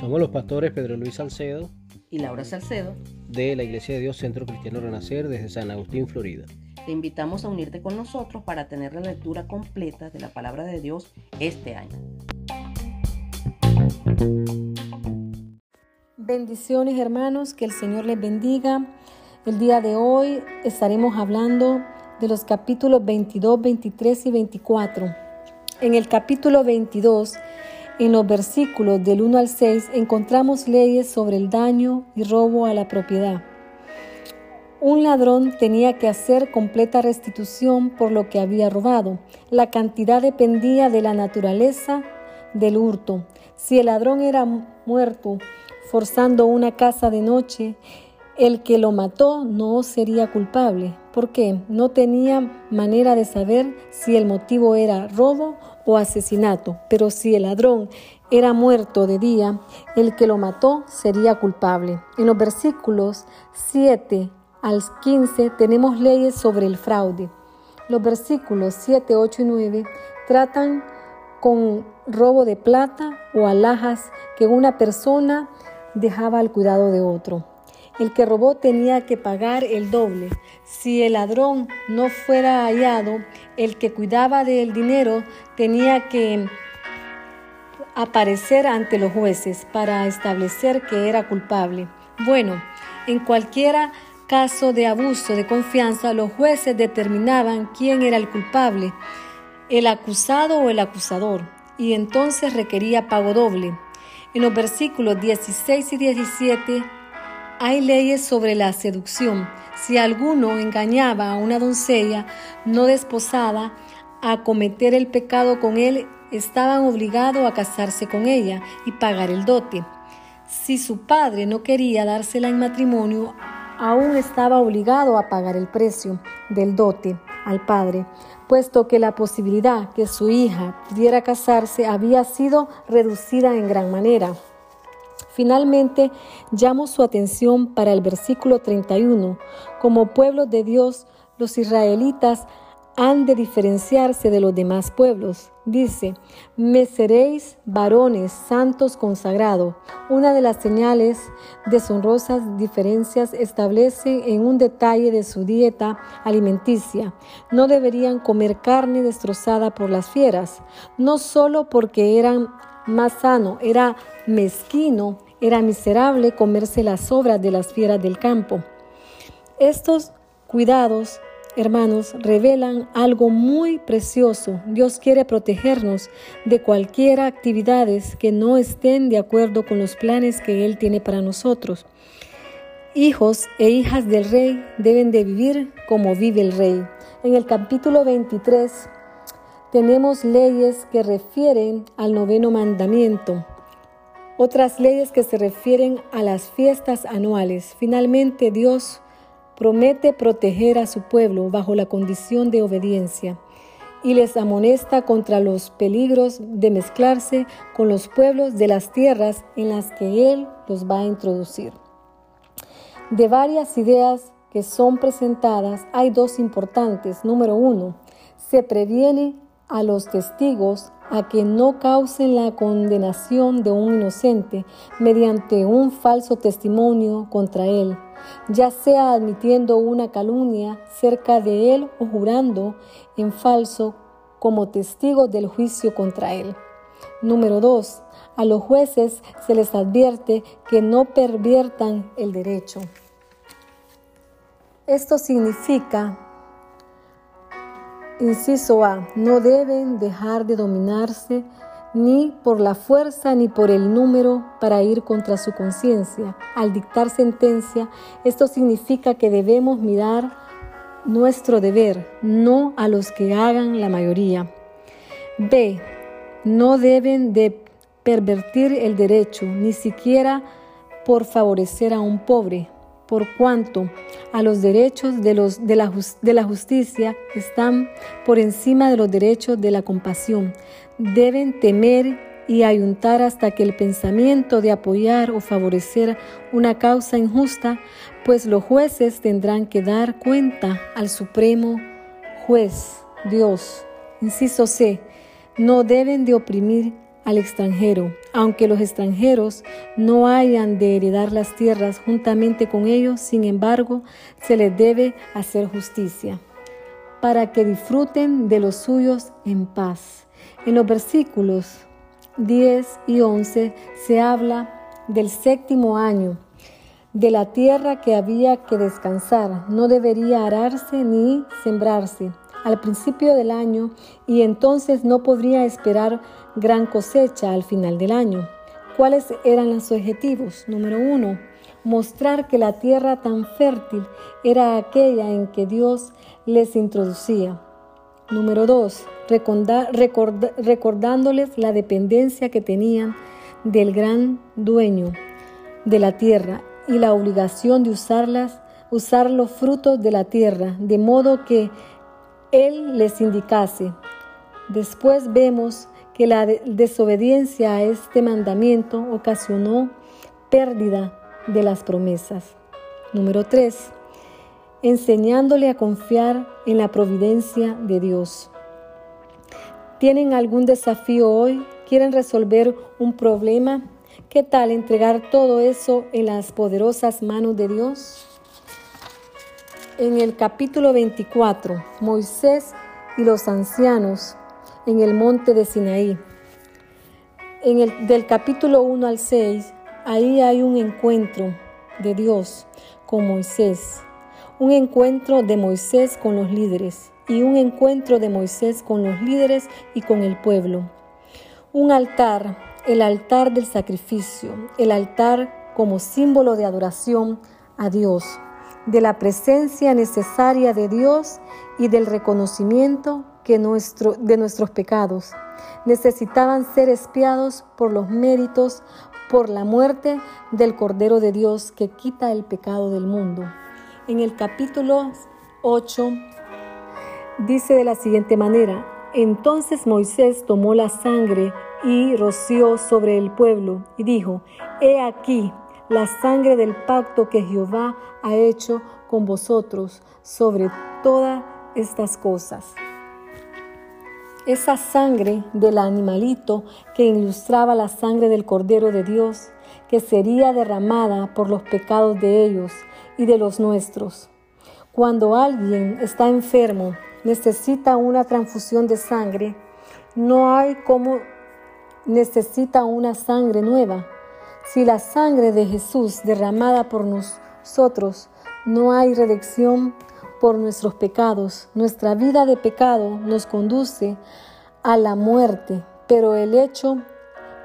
Somos los pastores Pedro Luis Salcedo y Laura Salcedo de la Iglesia de Dios Centro Cristiano Renacer desde San Agustín, Florida. Te invitamos a unirte con nosotros para tener la lectura completa de la palabra de Dios este año. Bendiciones hermanos, que el Señor les bendiga. El día de hoy estaremos hablando de los capítulos 22, 23 y 24. En el capítulo 22, en los versículos del 1 al 6, encontramos leyes sobre el daño y robo a la propiedad. Un ladrón tenía que hacer completa restitución por lo que había robado. La cantidad dependía de la naturaleza del hurto. Si el ladrón era muerto forzando una casa de noche, el que lo mató no sería culpable, porque no tenía manera de saber si el motivo era robo o asesinato. Pero si el ladrón era muerto de día, el que lo mató sería culpable. En los versículos 7 al 15 tenemos leyes sobre el fraude. Los versículos 7, 8 y 9 tratan con robo de plata o alhajas que una persona dejaba al cuidado de otro. El que robó tenía que pagar el doble. Si el ladrón no fuera hallado, el que cuidaba del dinero tenía que aparecer ante los jueces para establecer que era culpable. Bueno, en cualquiera caso de abuso de confianza, los jueces determinaban quién era el culpable, el acusado o el acusador, y entonces requería pago doble. En los versículos 16 y 17 hay leyes sobre la seducción. Si alguno engañaba a una doncella no desposada a cometer el pecado con él, estaban obligados a casarse con ella y pagar el dote. Si su padre no quería dársela en matrimonio, aún estaba obligado a pagar el precio del dote al padre, puesto que la posibilidad que su hija pudiera casarse había sido reducida en gran manera. Finalmente, llamo su atención para el versículo 31. Como pueblo de Dios, los israelitas han de diferenciarse de los demás pueblos. Dice, me seréis varones santos consagrados. Una de las señales deshonrosas diferencias establece en un detalle de su dieta alimenticia. No deberían comer carne destrozada por las fieras, no solo porque eran más sano, era mezquino, era miserable comerse las sobras de las fieras del campo. Estos cuidados hermanos, revelan algo muy precioso. Dios quiere protegernos de cualquier actividades que no estén de acuerdo con los planes que Él tiene para nosotros. Hijos e hijas del rey deben de vivir como vive el rey. En el capítulo 23 tenemos leyes que refieren al noveno mandamiento. Otras leyes que se refieren a las fiestas anuales. Finalmente Dios promete proteger a su pueblo bajo la condición de obediencia y les amonesta contra los peligros de mezclarse con los pueblos de las tierras en las que Él los va a introducir. De varias ideas que son presentadas, hay dos importantes. Número uno, se previene a los testigos a que no causen la condenación de un inocente mediante un falso testimonio contra él, ya sea admitiendo una calumnia cerca de él o jurando en falso como testigo del juicio contra él. Número 2. A los jueces se les advierte que no perviertan el derecho. Esto significa Inciso A. No deben dejar de dominarse ni por la fuerza ni por el número para ir contra su conciencia. Al dictar sentencia, esto significa que debemos mirar nuestro deber, no a los que hagan la mayoría. B. No deben de pervertir el derecho, ni siquiera por favorecer a un pobre, por cuanto a los derechos de, la, la justicia están por encima de los derechos de la compasión. Deben temer y ayuntar hasta que el pensamiento de apoyar o favorecer una causa injusta, pues los jueces tendrán que dar cuenta al Supremo Juez, Dios. Inciso C. no deben de oprimir al extranjero, aunque los extranjeros no hayan de heredar las tierras juntamente con ellos, sin embargo, se les debe hacer justicia, para que disfruten de los suyos en paz. En los versículos 10 y 11 se habla del séptimo año, de la tierra que había que descansar, no debería ararse ni sembrarse. Al principio del año y entonces no podría esperar gran cosecha al final del año. ¿Cuáles eran los objetivos? Número uno, mostrar que la tierra tan fértil era aquella en que Dios les introducía. Número dos, recordándoles la dependencia que tenían del gran dueño de la tierra y la obligación de usarlas, usar los frutos de la tierra, de modo que él les indicase. Después vemos que la desobediencia a este mandamiento ocasionó pérdida de las promesas. Número 3. Enseñándole a confiar en la providencia de Dios. ¿Tienen algún desafío hoy? ¿Quieren resolver un problema? ¿Qué tal entregar todo eso en las poderosas manos de Dios? En el capítulo 24, Moisés y los ancianos en el monte de Sinaí. En el, del capítulo 1 al 6, ahí hay un encuentro de Dios con Moisés, un encuentro de Moisés con los líderes y un encuentro de Moisés con los líderes y con el pueblo. Un altar, el altar del sacrificio, el altar como símbolo de adoración a Dios de la presencia necesaria de Dios y del reconocimiento de nuestros pecados. Necesitaban ser espiados por los méritos, por la muerte del Cordero de Dios que quita el pecado del mundo. En el capítulo 8 dice de la siguiente manera, entonces Moisés tomó la sangre y roció sobre el pueblo y dijo, He aquí, la sangre del pacto que Jehová ha hecho con vosotros sobre todas estas cosas. Esa sangre del animalito que ilustraba la sangre del Cordero de Dios, que sería derramada por los pecados de ellos y de los nuestros. Cuando alguien está enfermo, necesita una transfusión de sangre, no hay como necesita una sangre nueva si la sangre de Jesús derramada por nosotros no hay redención por nuestros pecados, nuestra vida de pecado nos conduce a la muerte, pero el hecho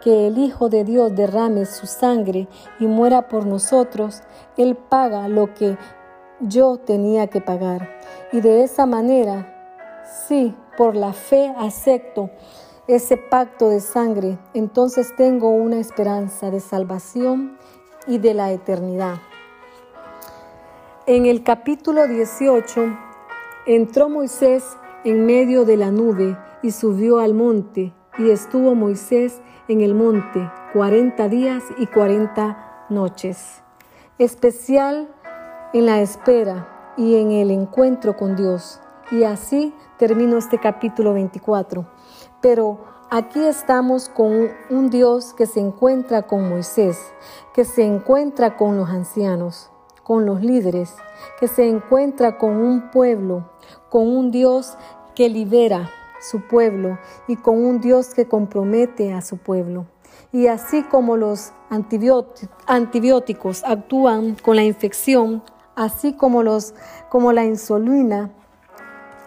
que el Hijo de Dios derrame su sangre y muera por nosotros, Él paga lo que yo tenía que pagar. Y de esa manera, sí, por la fe acepto ese pacto de sangre, entonces tengo una esperanza de salvación y de la eternidad. En el capítulo 18 entró Moisés en medio de la nube y subió al monte, y estuvo Moisés en el monte cuarenta días y cuarenta noches. Especial en la espera y en el encuentro con Dios. Y así termino este capítulo 24. Pero aquí estamos con un Dios que se encuentra con Moisés, que se encuentra con los ancianos, con los líderes, que se encuentra con un pueblo, con un Dios que libera su pueblo y con un Dios que compromete a su pueblo. Y así como los antibióticos actúan con la infección, así como, la insulina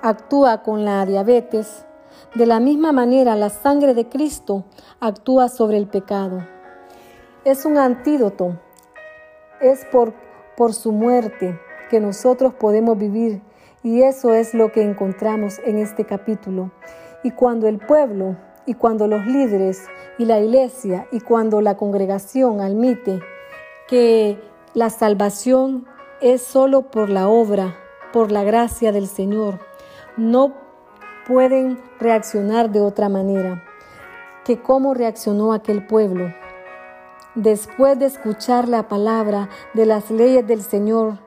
actúa con la diabetes, de la misma manera, la sangre de Cristo actúa sobre el pecado. Es un antídoto. Es por, por su muerte que nosotros podemos vivir y eso es lo que encontramos en este capítulo. Y cuando el pueblo y cuando los líderes y la iglesia y cuando la congregación admite que la salvación es solo por la obra, por la gracia del Señor, no pueden reaccionar de otra manera que cómo reaccionó aquel pueblo. Después de escuchar la palabra de las leyes del Señor,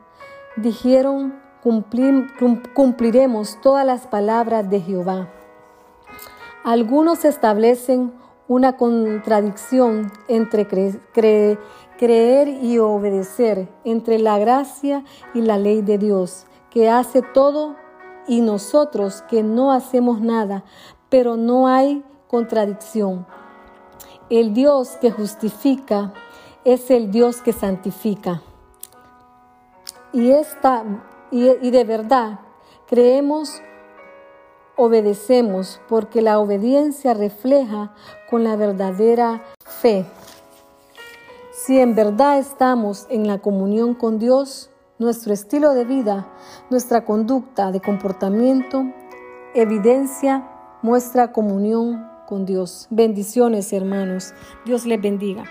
dijeron, cumpliremos todas las palabras de Jehová. Algunos establecen una contradicción entre creer y obedecer, entre la gracia y la ley de Dios, que hace todo y nosotros que no hacemos nada, pero no hay contradicción. El Dios que justifica es el Dios que santifica. Y, esta, y, de verdad creemos obedecemos porque la obediencia refleja con la verdadera fe. Si en verdad estamos en la comunión con Dios, nuestro estilo de vida, nuestra conducta de comportamiento, evidencia nuestra comunión con Dios. Bendiciones, hermanos. Dios les bendiga.